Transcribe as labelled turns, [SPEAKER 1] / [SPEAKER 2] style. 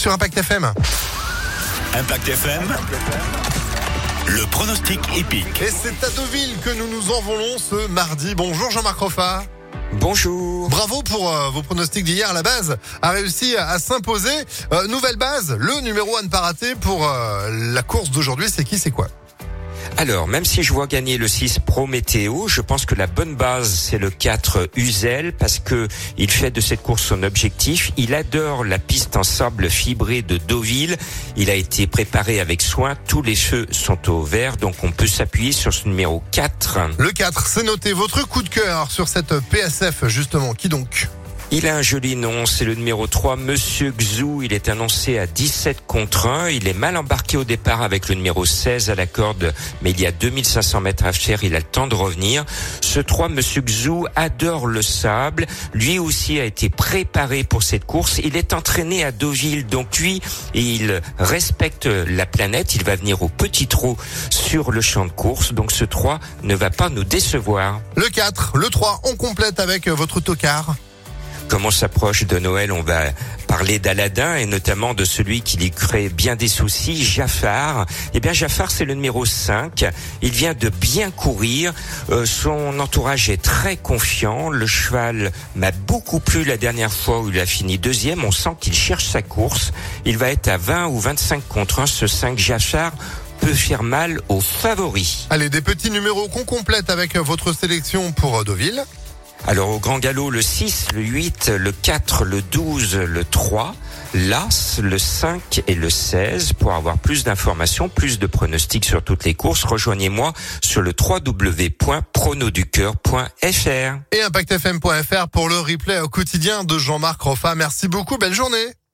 [SPEAKER 1] sur Impact FM.
[SPEAKER 2] Impact FM. Le pronostic épique.
[SPEAKER 1] Et c'est à Deauville que nous nous envolons ce mardi. Bonjour Jean-Marc Roffa.
[SPEAKER 3] Bonjour.
[SPEAKER 1] Bravo pour euh, vos pronostics d'hier. La base a réussi à, s'imposer. Euh, nouvelle base, le numéro 1 ne pas rater pour euh, la course d'aujourd'hui. C'est qui, c'est quoi?
[SPEAKER 3] Alors, même si je vois gagner le 6 Prométhéo, je pense que la bonne base, c'est le 4 Uzel, parce que il fait de cette course son objectif. Il adore la piste en sable fibré de Deauville. Il a été préparé avec soin. Tous les feux sont au vert, donc on peut s'appuyer sur ce numéro 4.
[SPEAKER 1] Le 4, c'est noté. Votre coup de cœur sur cette PSF, justement. Qui donc?
[SPEAKER 3] Il a un joli nom, c'est le numéro 3, Monsieur Xou. Il est annoncé à 17 contre 1. Il est mal embarqué au départ avec le numéro 16 à la corde, mais il y a 2500 mètres à faire, il a le temps de revenir. Ce 3, Monsieur Xou, adore le sable. Lui aussi a été préparé pour cette course. Il est entraîné à Deauville, donc lui, il respecte la planète. Il va venir au petit trot sur le champ de course. Donc ce 3 ne va pas nous décevoir.
[SPEAKER 1] Le 4, le 3, on complète avec votre tocard.
[SPEAKER 3] Comme on s'approche de Noël, on va parler d'Aladin et notamment de celui qui lui crée bien des soucis, Jafar. Eh bien, Jafar, c'est le numéro 5. Il vient de bien courir. Euh, son entourage est très confiant. Le cheval m'a beaucoup plu la dernière fois où il a fini deuxième. On sent qu'il cherche sa course. Il va être à 20 ou 25 contre 1. Ce 5 Jafar peut faire mal aux favoris.
[SPEAKER 1] Allez, des petits numéros qu'on complète avec votre sélection pour Deauville.
[SPEAKER 3] Alors au grand galop, le 6, le 8, le 4, le 12, le 3, l'As, le 5 et le 16. Pour avoir plus d'informations, plus de pronostics sur toutes les courses, rejoignez-moi sur le www.pronoducœur.fr.
[SPEAKER 1] Et impactfm.fr pour le replay au quotidien de Jean-Marc Roffa. Merci beaucoup, belle journée